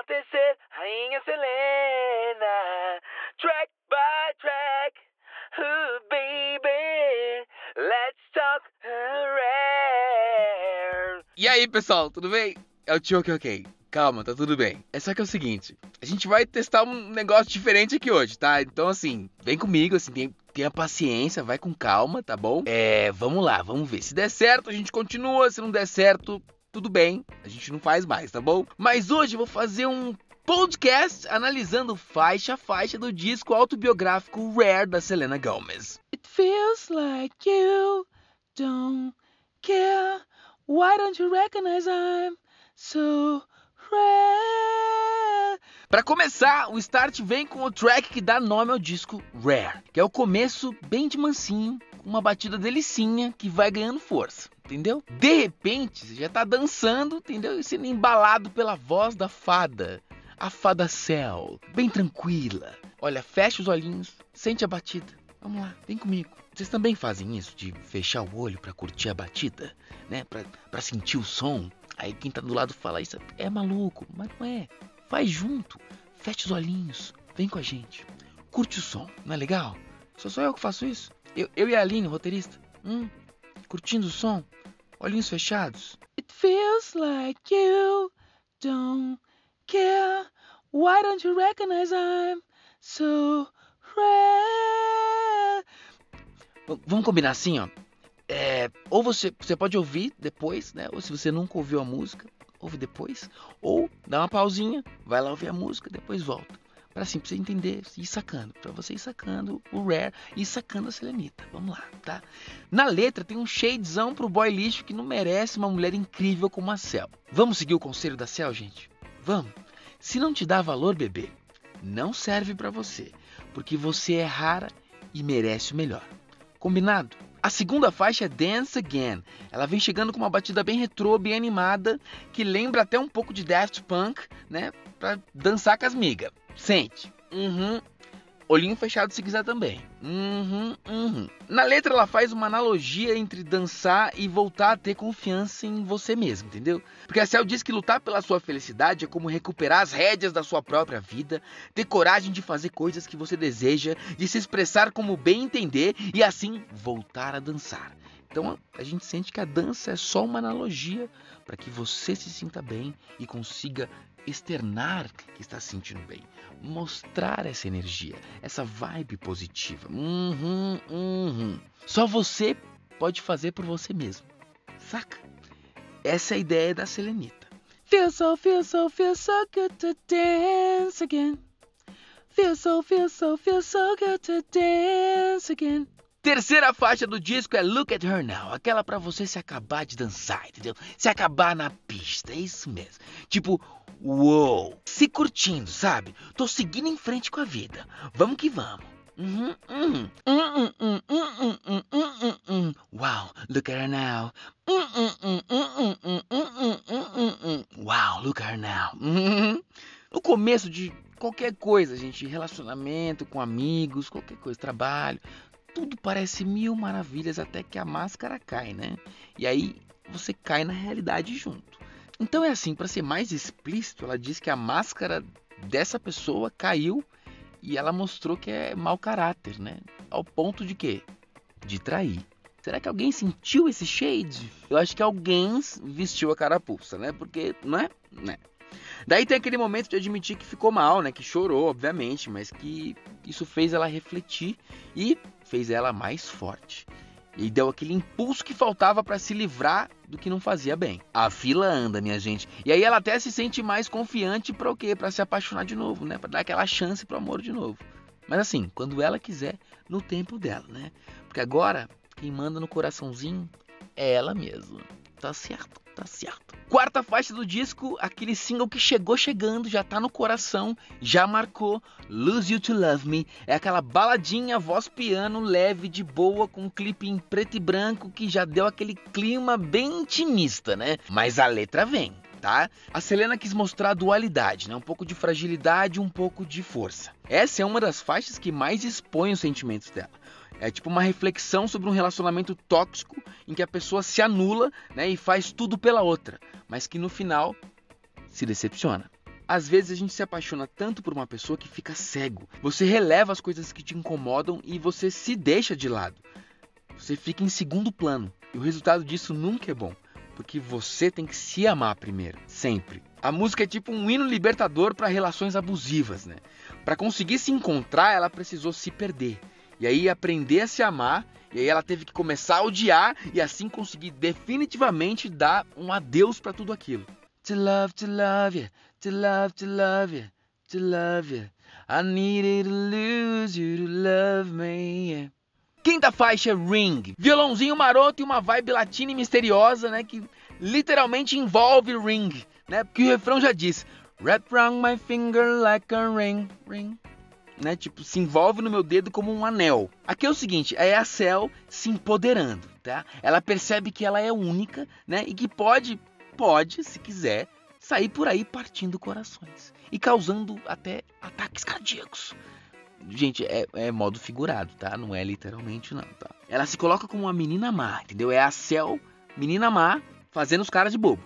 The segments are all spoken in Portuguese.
enaltecer Rainha Selena. Track by track, ooh, baby, let's talk rare. E aí, pessoal, tudo bem? É o Tio Ok. Calma, tá tudo bem. É só que é o seguinte, a gente vai testar um negócio diferente aqui hoje, tá? Então, assim, vem comigo, assim, tem, tenha paciência, vai com calma, tá bom? É, vamos lá, vamos ver. Se der certo, a gente continua. Se não der certo, tudo bem, a gente não faz mais, tá bom? Mas hoje eu vou fazer um podcast analisando faixa a faixa do disco autobiográfico Rare da Selena Gomez. It feels like you don't care. Why don't you recognize I'm so rare? Para começar, o start vem com o track que dá nome ao disco Rare, que é o começo bem de mansinho, com uma batida delicinha que vai ganhando força entendeu? De repente, você já tá dançando, entendeu? E sendo embalado pela voz da fada. A fada céu, bem tranquila. Olha, fecha os olhinhos, sente a batida. Vamos lá, vem comigo. Vocês também fazem isso de fechar o olho para curtir a batida, né? Pra, pra sentir o som. Aí quem tá do lado fala isso é maluco, mas não é. Faz junto, fecha os olhinhos, vem com a gente. Curte o som, não é legal? Só sou eu que faço isso. Eu, eu e a Aline, roteirista. Hum, curtindo o som olhinhos fechados. It feels like you don't care. Why don't you recognize I'm so rare? Vamos combinar assim, ó. É, ou você, você pode ouvir depois, né? Ou se você nunca ouviu a música, ouve depois. Ou dá uma pausinha, vai lá ouvir a música, depois volta para assim, pra você entender, ir sacando, para você ir sacando o Rare e sacando a Selenita. Vamos lá, tá? Na letra tem um shadezão pro boy lixo que não merece uma mulher incrível como a Cel. Vamos seguir o conselho da Cel, gente? Vamos. Se não te dá valor, bebê, não serve para você, porque você é rara e merece o melhor. Combinado? A segunda faixa é Dance Again. Ela vem chegando com uma batida bem retrô, bem animada, que lembra até um pouco de Daft Punk, né? Pra dançar com as migas. Sente. Uhum. Olhinho fechado se quiser também. Uhum, uhum. Na letra ela faz uma analogia entre dançar e voltar a ter confiança em você mesmo, entendeu? Porque a Cel diz que lutar pela sua felicidade é como recuperar as rédeas da sua própria vida, ter coragem de fazer coisas que você deseja, de se expressar como bem entender e assim voltar a dançar. Então a gente sente que a dança é só uma analogia para que você se sinta bem e consiga externar que está se sentindo bem, mostrar essa energia, essa vibe positiva. Uhum, uhum. Só você pode fazer por você mesmo, saca? Essa é a ideia da Selenita. Feel so, feel so, feel so good to dance again. Feel so, feel so, feel so good to dance again. Terceira faixa do disco é Look at Her Now, aquela para você se acabar de dançar, entendeu? Se acabar na pista, é isso mesmo. Tipo, uou, se curtindo, sabe? Tô seguindo em frente com a vida. Vamos que vamos. Uhum, uhum. Uhum, uhum, uhum, uhum, uhum, uhum. Wow, look at her now. Wow, look at her now. No começo de qualquer coisa, gente, relacionamento com amigos, qualquer coisa, trabalho, tudo parece mil maravilhas até que a máscara cai, né? E aí você cai na realidade junto. Então é assim, para ser mais explícito, ela diz que a máscara dessa pessoa caiu e ela mostrou que é mau caráter, né? Ao ponto de quê? De trair. Será que alguém sentiu esse shade? Eu acho que alguém vestiu a carapuça, né? Porque, não é? Né? Daí tem aquele momento de admitir que ficou mal, né? Que chorou, obviamente, mas que isso fez ela refletir e fez ela mais forte. E deu aquele impulso que faltava para se livrar do que não fazia bem. A fila anda, minha gente. E aí ela até se sente mais confiante para o quê? Para se apaixonar de novo, né? Para dar aquela chance pro amor de novo. Mas assim, quando ela quiser, no tempo dela, né? Porque agora quem manda no coraçãozinho é ela mesma. Tá certo, tá certo. Quarta faixa do disco, aquele single que chegou chegando, já tá no coração, já marcou. Lose You to Love Me. É aquela baladinha, voz piano, leve, de boa, com um clipe em preto e branco que já deu aquele clima bem intimista, né? Mas a letra vem. Tá? A Selena quis mostrar dualidade, né? um pouco de fragilidade, um pouco de força. Essa é uma das faixas que mais expõe os sentimentos dela. É tipo uma reflexão sobre um relacionamento tóxico em que a pessoa se anula né, e faz tudo pela outra, mas que no final se decepciona. Às vezes a gente se apaixona tanto por uma pessoa que fica cego. Você releva as coisas que te incomodam e você se deixa de lado. Você fica em segundo plano. E o resultado disso nunca é bom. Porque você tem que se amar primeiro, sempre. A música é tipo um hino libertador para relações abusivas, né? Para conseguir se encontrar, ela precisou se perder. E aí aprender a se amar, e aí ela teve que começar a odiar e assim conseguir definitivamente dar um adeus para tudo aquilo. To love, to love you, to love, to love you, to love you. I needed to lose you to love me. Yeah. Quinta faixa, Ring. Violãozinho maroto e uma vibe latina e misteriosa, né? Que literalmente envolve Ring, né? Porque o refrão já diz: Wrap round my finger like a ring, ring. Né? Tipo, se envolve no meu dedo como um anel. Aqui é o seguinte, é a Cell se empoderando, tá? Ela percebe que ela é única, né? E que pode, pode, se quiser, sair por aí partindo corações e causando até ataques cardíacos. Gente, é, é, modo figurado, tá? Não é literalmente, não, tá? Ela se coloca como uma menina má, entendeu? É a Cell, menina má, fazendo os caras de bobo.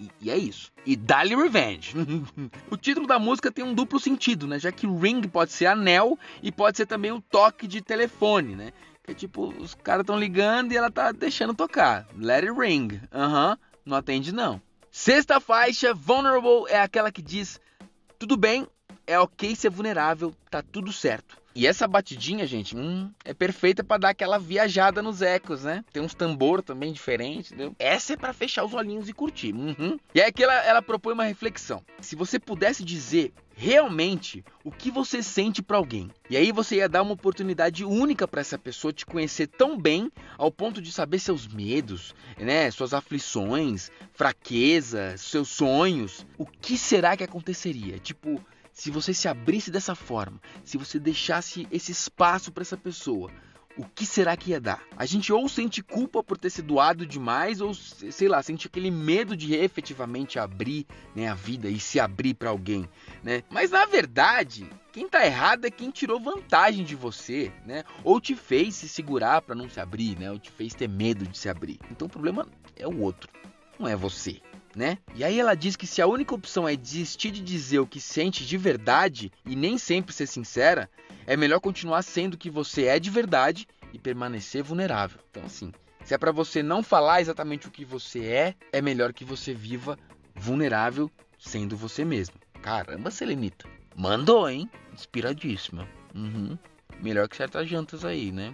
E, e é isso. E Dali Revenge. o título da música tem um duplo sentido, né? Já que ring pode ser anel e pode ser também o um toque de telefone, né? Que é tipo, os caras estão ligando e ela tá deixando tocar. Let it ring. Aham, uhum, não atende não. Sexta faixa, Vulnerable, é aquela que diz: tudo bem, é ok ser vulnerável, tá tudo certo. E essa batidinha, gente, hum, é perfeita para dar aquela viajada nos ecos, né? Tem uns tambor também diferentes, entendeu? Essa é para fechar os olhinhos e curtir. Uhum. E aí que ela, ela propõe uma reflexão. Se você pudesse dizer realmente o que você sente para alguém, e aí você ia dar uma oportunidade única para essa pessoa te conhecer tão bem ao ponto de saber seus medos, né, suas aflições, fraquezas, seus sonhos, o que será que aconteceria? Tipo, se você se abrisse dessa forma, se você deixasse esse espaço para essa pessoa, o que será que ia dar? A gente ou sente culpa por ter se doado demais, ou sei lá, sente aquele medo de efetivamente abrir né, a vida e se abrir para alguém, né? Mas na verdade, quem tá errado é quem tirou vantagem de você, né? Ou te fez se segurar para não se abrir, né? Ou te fez ter medo de se abrir. Então o problema é o outro, não é você né? E aí ela diz que se a única opção é desistir de dizer o que sente de verdade e nem sempre ser sincera, é melhor continuar sendo o que você é de verdade e permanecer vulnerável. Então assim, se é para você não falar exatamente o que você é, é melhor que você viva vulnerável sendo você mesmo. Caramba, Selenita. Mandou, hein? Inspiradíssima. Uhum. Melhor que certas jantas aí, né?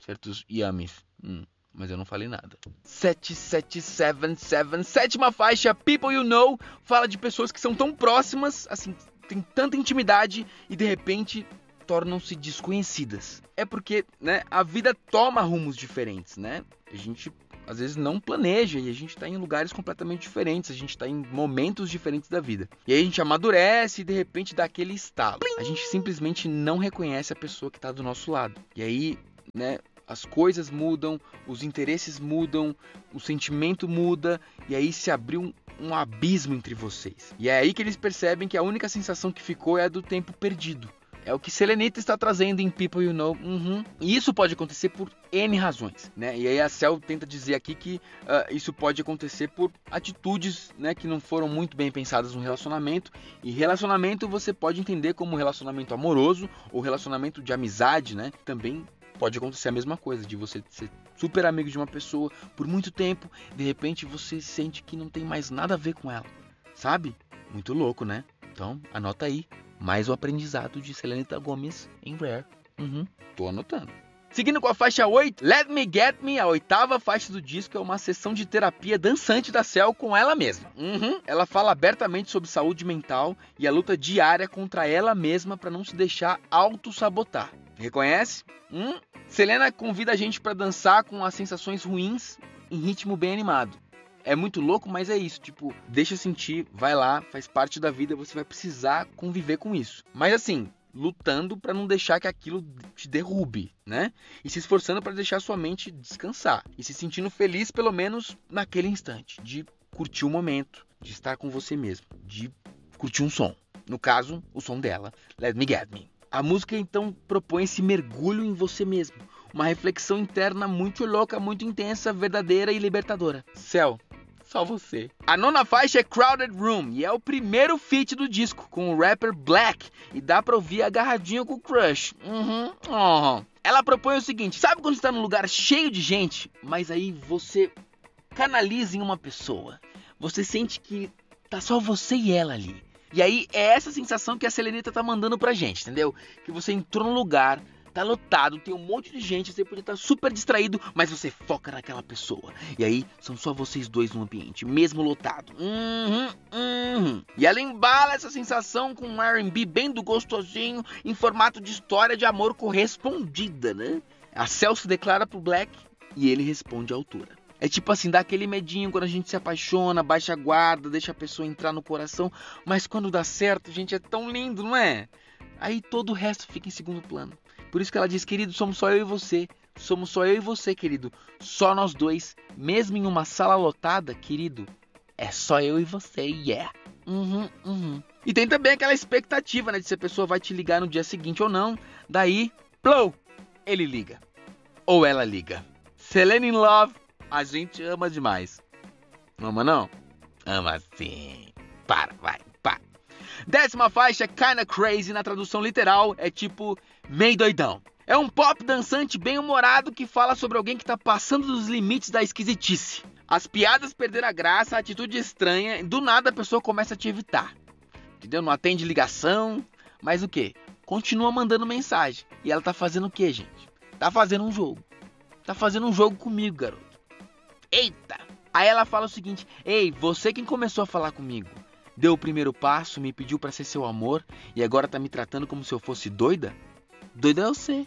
Certos yamis. Hum mas eu não falei nada. 7777, sétima faixa, People You Know, fala de pessoas que são tão próximas, assim, tem tanta intimidade e de repente tornam-se desconhecidas. É porque, né, a vida toma rumos diferentes, né? A gente às vezes não planeja e a gente está em lugares completamente diferentes, a gente está em momentos diferentes da vida. E aí a gente amadurece e de repente dá aquele estalo. A gente simplesmente não reconhece a pessoa que está do nosso lado. E aí, né, as coisas mudam, os interesses mudam, o sentimento muda e aí se abriu um, um, abismo entre vocês. E é aí que eles percebem que a única sensação que ficou é a do tempo perdido. É o que Selenita está trazendo em People You Know. Uhum. E isso pode acontecer por N razões, né? E aí a Cell tenta dizer aqui que uh, isso pode acontecer por atitudes, né, que não foram muito bem pensadas no relacionamento. E relacionamento você pode entender como relacionamento amoroso ou relacionamento de amizade, né? Também pode acontecer a mesma coisa, de você ser super amigo de uma pessoa por muito tempo, de repente você sente que não tem mais nada a ver com ela, sabe? Muito louco, né? Então, anota aí. Mais o aprendizado de Selenita Gomes em Rare. Uhum, tô anotando. Seguindo com a faixa 8, Let Me Get Me, a oitava faixa do disco, é uma sessão de terapia dançante da Cell com ela mesma. Uhum. Ela fala abertamente sobre saúde mental e a luta diária contra ela mesma para não se deixar auto-sabotar. Reconhece? Hum? Selena convida a gente para dançar com as sensações ruins em ritmo bem animado. É muito louco, mas é isso. Tipo, deixa sentir, vai lá, faz parte da vida, você vai precisar conviver com isso. Mas assim, lutando para não deixar que aquilo te derrube, né? E se esforçando para deixar sua mente descansar e se sentindo feliz pelo menos naquele instante, de curtir o momento, de estar com você mesmo, de curtir um som. No caso, o som dela, Let Me Get Me. A música então propõe esse mergulho em você mesmo, uma reflexão interna muito louca, muito intensa, verdadeira e libertadora. Céu, Só você. A nona faixa é Crowded Room e é o primeiro feat do disco com o rapper Black e dá pra ouvir agarradinho com o Crush. Uhum. uhum. Ela propõe o seguinte: sabe quando você tá num lugar cheio de gente, mas aí você canaliza em uma pessoa? Você sente que tá só você e ela ali. E aí é essa sensação que a Selenita tá mandando pra gente, entendeu? Que você entrou num lugar, tá lotado, tem um monte de gente, você pode estar super distraído, mas você foca naquela pessoa. E aí são só vocês dois no ambiente, mesmo lotado. Uhum, uhum. E ela embala essa sensação com um R&B bem do gostosinho, em formato de história de amor correspondida, né? A Celso declara pro Black e ele responde à altura. É tipo assim, dá aquele medinho quando a gente se apaixona, baixa a guarda, deixa a pessoa entrar no coração, mas quando dá certo, gente, é tão lindo, não é? Aí todo o resto fica em segundo plano. Por isso que ela diz, querido, somos só eu e você. Somos só eu e você, querido. Só nós dois. Mesmo em uma sala lotada, querido. É só eu e você, yeah. Uhum, uhum. E tem também aquela expectativa, né? De se a pessoa vai te ligar no dia seguinte ou não. Daí, blow, ele liga. Ou ela liga. Selene in Love a gente ama demais. Ama não? Ama sim. Para, vai, para. Décima faixa, Kinda Crazy, na tradução literal, é tipo meio doidão. É um pop dançante bem humorado que fala sobre alguém que tá passando dos limites da esquisitice. As piadas perderam a graça, a atitude estranha, do nada a pessoa começa a te evitar. Entendeu? Não atende ligação, mas o que? Continua mandando mensagem. E ela tá fazendo o que, gente? Tá fazendo um jogo. Tá fazendo um jogo comigo, garoto. Eita! Aí ela fala o seguinte: Ei, você quem começou a falar comigo, deu o primeiro passo, me pediu para ser seu amor e agora tá me tratando como se eu fosse doida? Doido é você.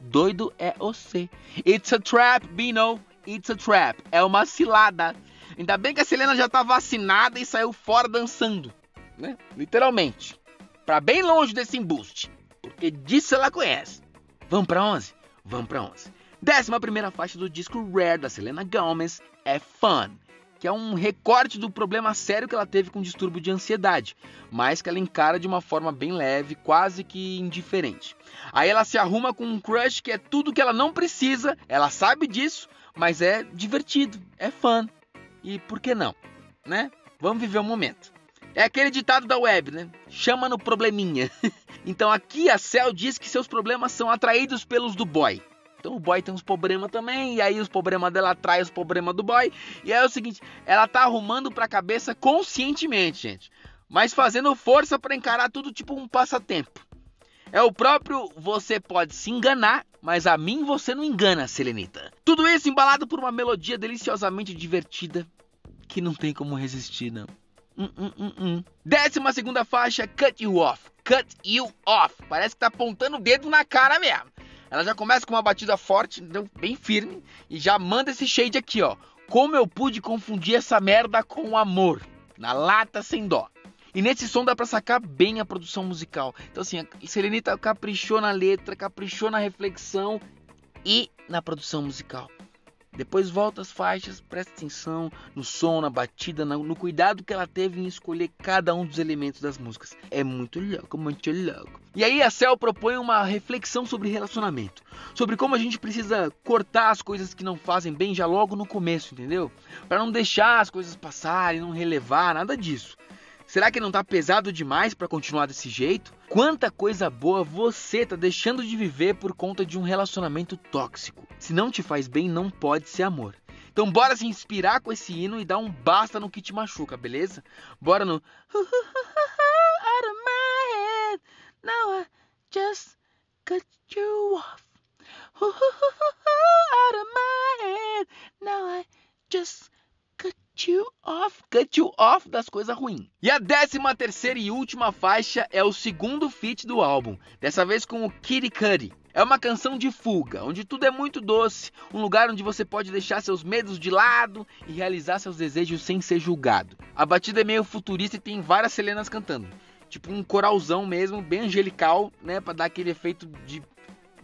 Doido é você. It's a trap, Bino. It's a trap. É uma cilada. Ainda bem que a Selena já tá vacinada e saiu fora dançando, né? Literalmente. Para bem longe desse embuste, porque disso ela conhece. Vamos para 11? Vamos para 11. Décima primeira faixa do disco Rare da Selena Gomez é Fun, que é um recorte do problema sério que ela teve com distúrbio de ansiedade, mas que ela encara de uma forma bem leve, quase que indiferente. Aí ela se arruma com um crush que é tudo que ela não precisa, ela sabe disso, mas é divertido, é fun. E por que não, né? Vamos viver o um momento. É aquele ditado da web, né? Chama no probleminha. então aqui a Cell diz que seus problemas são atraídos pelos do boy. Então o boy tem uns problemas também, e aí os problemas dela atrai os problemas do boy. E aí é o seguinte, ela tá arrumando pra cabeça conscientemente, gente. Mas fazendo força para encarar tudo tipo um passatempo. É o próprio você pode se enganar, mas a mim você não engana, Selenita. Tudo isso embalado por uma melodia deliciosamente divertida que não tem como resistir, não. Hum, hum, hum, hum. Décima segunda faixa, Cut You Off. Cut You Off. Parece que tá apontando o dedo na cara mesmo. Ela já começa com uma batida forte, bem firme, e já manda esse shade aqui, ó. Como eu pude confundir essa merda com amor? Na lata sem dó. E nesse som dá pra sacar bem a produção musical. Então, assim, a Serenita caprichou na letra, caprichou na reflexão e na produção musical. Depois volta as faixas, presta atenção no som, na batida, no cuidado que ela teve em escolher cada um dos elementos das músicas. É muito louco, muito louco. E aí a Cell propõe uma reflexão sobre relacionamento, sobre como a gente precisa cortar as coisas que não fazem bem já logo no começo, entendeu? Para não deixar as coisas passarem, não relevar, nada disso. Será que não tá pesado demais para continuar desse jeito? Quanta coisa boa você tá deixando de viver por conta de um relacionamento tóxico. Se não te faz bem, não pode ser amor. Então bora se inspirar com esse hino e dar um basta no que te machuca, beleza? Bora no Out of my head, now I just you off. Cut you off, das coisas ruins. E a décima terceira e última faixa é o segundo feat do álbum, dessa vez com o Kitty Cudi. É uma canção de fuga, onde tudo é muito doce, um lugar onde você pode deixar seus medos de lado e realizar seus desejos sem ser julgado. A batida é meio futurista e tem várias Selenas cantando, tipo um coralzão mesmo, bem angelical, né, para dar aquele efeito de,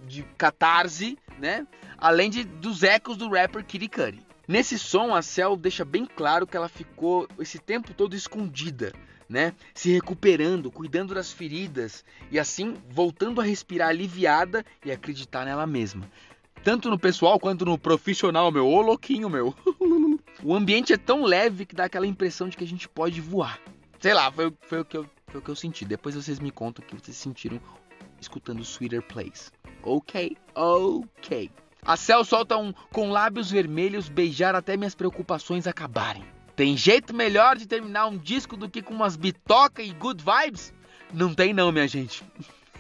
de catarse, né, além de, dos ecos do rapper Cudi. Nesse som, a Cell deixa bem claro que ela ficou esse tempo todo escondida, né? Se recuperando, cuidando das feridas e assim voltando a respirar aliviada e acreditar nela mesma. Tanto no pessoal quanto no profissional, meu. Ô louquinho, meu. o ambiente é tão leve que dá aquela impressão de que a gente pode voar. Sei lá, foi, foi, o, que eu, foi o que eu senti. Depois vocês me contam o que vocês sentiram escutando Sweeter Place. Ok? Ok. A Cell solta um com lábios vermelhos beijar até minhas preocupações acabarem. Tem jeito melhor de terminar um disco do que com umas bitoca e good vibes? Não tem não, minha gente.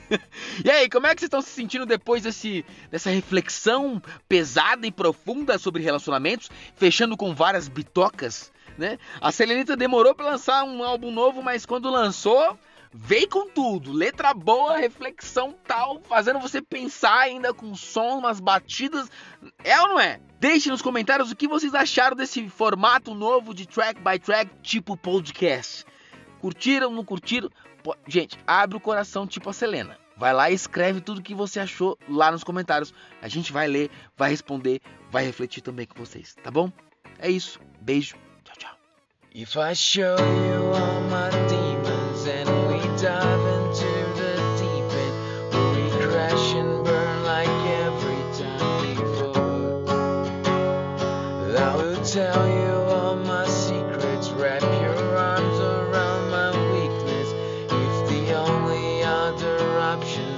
e aí, como é que vocês estão se sentindo depois desse, dessa reflexão pesada e profunda sobre relacionamentos, fechando com várias bitocas, né? A Selenita demorou para lançar um álbum novo, mas quando lançou, veio com tudo. Letra boa, reflexão tal, fazendo você pensar ainda com som, umas batidas. É ou não é? Deixe nos comentários o que vocês acharam desse formato novo de track by track, tipo podcast. Curtiram, não curtiram? Gente, abre o coração tipo a Selena. Vai lá e escreve tudo o que você achou lá nos comentários. A gente vai ler, vai responder, vai refletir também com vocês, tá bom? É isso. Beijo. Tchau, tchau. Dive into the deep end, will we crash and burn like every time before? I will tell you all my secrets, wrap your arms around my weakness. If the only other option's